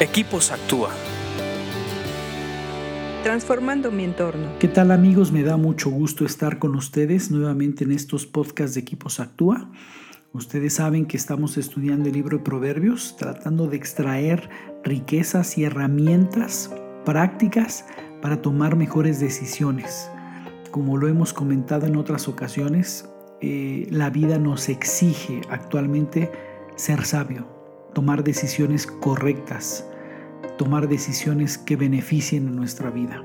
Equipos Actúa. Transformando mi entorno. ¿Qué tal amigos? Me da mucho gusto estar con ustedes nuevamente en estos podcasts de Equipos Actúa. Ustedes saben que estamos estudiando el libro de Proverbios, tratando de extraer riquezas y herramientas prácticas para tomar mejores decisiones. Como lo hemos comentado en otras ocasiones, eh, la vida nos exige actualmente ser sabio, tomar decisiones correctas, tomar decisiones que beneficien a nuestra vida.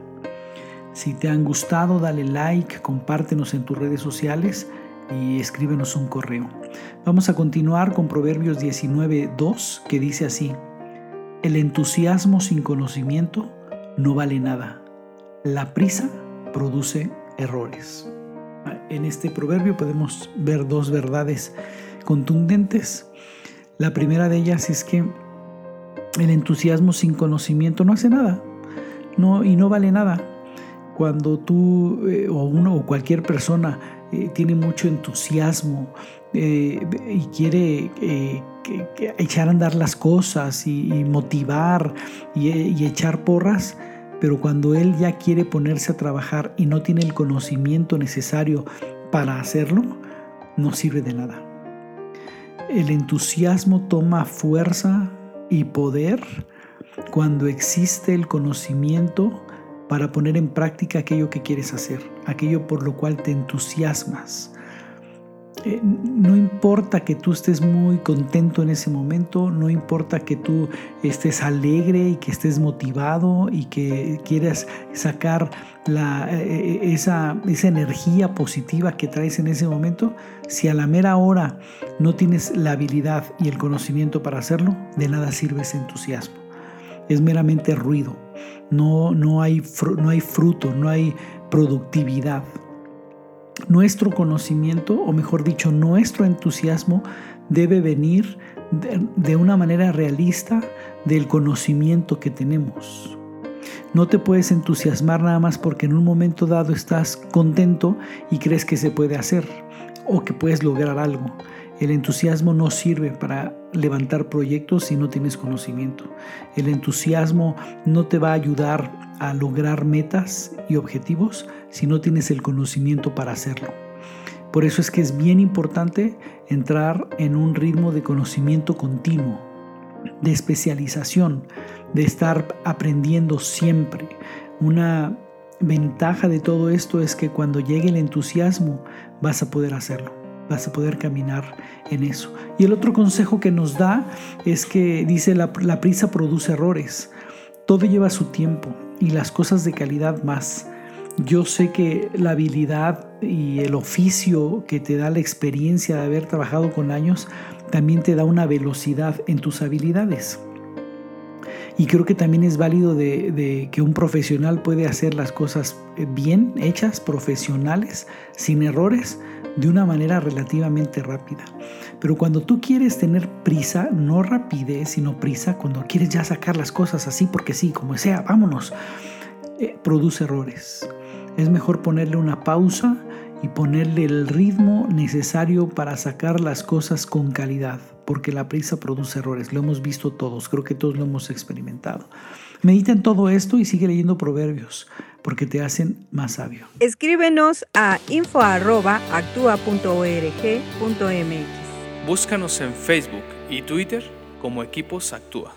Si te han gustado, dale like, compártenos en tus redes sociales y escríbenos un correo. Vamos a continuar con Proverbios 19.2 que dice así, el entusiasmo sin conocimiento no vale nada. La prisa produce errores. En este proverbio podemos ver dos verdades contundentes. La primera de ellas es que el entusiasmo sin conocimiento no hace nada no, y no vale nada. Cuando tú eh, o uno o cualquier persona eh, tiene mucho entusiasmo eh, y quiere echar a andar las cosas y, motivar y, echar porras, pero cuando él ya quiere ponerse a trabajar y no tiene el conocimiento necesario para hacerlo, no sirve de nada. El entusiasmo toma fuerza y poder cuando existe el conocimiento para poner en práctica aquello que quieres hacer, aquello por lo cual te entusiasmas. Eh, no importa que tú estés muy contento en ese momento, no importa que tú estés alegre y que estés motivado y que quieras sacar eh, eh, esa, esa energía positiva que traes en ese momento, si a la mera hora no tienes la habilidad y el conocimiento para hacerlo, de nada sirve ese entusiasmo. Es meramente ruido, no, no, hay, no hay fruto, no hay productividad. Nuestro conocimiento, o mejor dicho, nuestro entusiasmo debe venir de, una manera realista del conocimiento que tenemos. No te puedes entusiasmar nada más porque en un momento dado estás contento y crees que se puede hacer o que puedes lograr algo. El entusiasmo no sirve para levantar proyectos si no tienes conocimiento. El entusiasmo no te va a ayudar a lograr metas y objetivos si no tienes el conocimiento para hacerlo. Por eso es que es bien importante entrar en un ritmo de conocimiento continuo, de especialización, de estar aprendiendo siempre. Una ventaja de todo esto es que cuando llegue el entusiasmo vas a poder hacerlo vas a poder caminar en eso. Y el otro consejo que nos da es que dice la, prisa produce errores. Todo lleva su tiempo y las cosas de calidad más. Yo sé que la habilidad y el oficio que te da la experiencia de haber trabajado con años también te da una velocidad en tus habilidades. Y creo que también es válido de, que un profesional puede hacer las cosas bien hechas, profesionales, sin errores, de una manera relativamente rápida. Pero cuando tú quieres tener prisa, no rapidez, sino prisa, cuando quieres ya sacar las cosas así porque sí, como sea, vámonos, eh, produce errores. Es mejor ponerle una pausa y ponerle el ritmo necesario para sacar las cosas con calidad, porque la prisa produce errores. Lo hemos visto todos, creo que todos lo hemos experimentado. Medita en todo esto y sigue leyendo proverbios porque te hacen más sabio. Escríbenos a info.actua.org.mx. Búscanos en Facebook y Twitter como Equipos Actúa.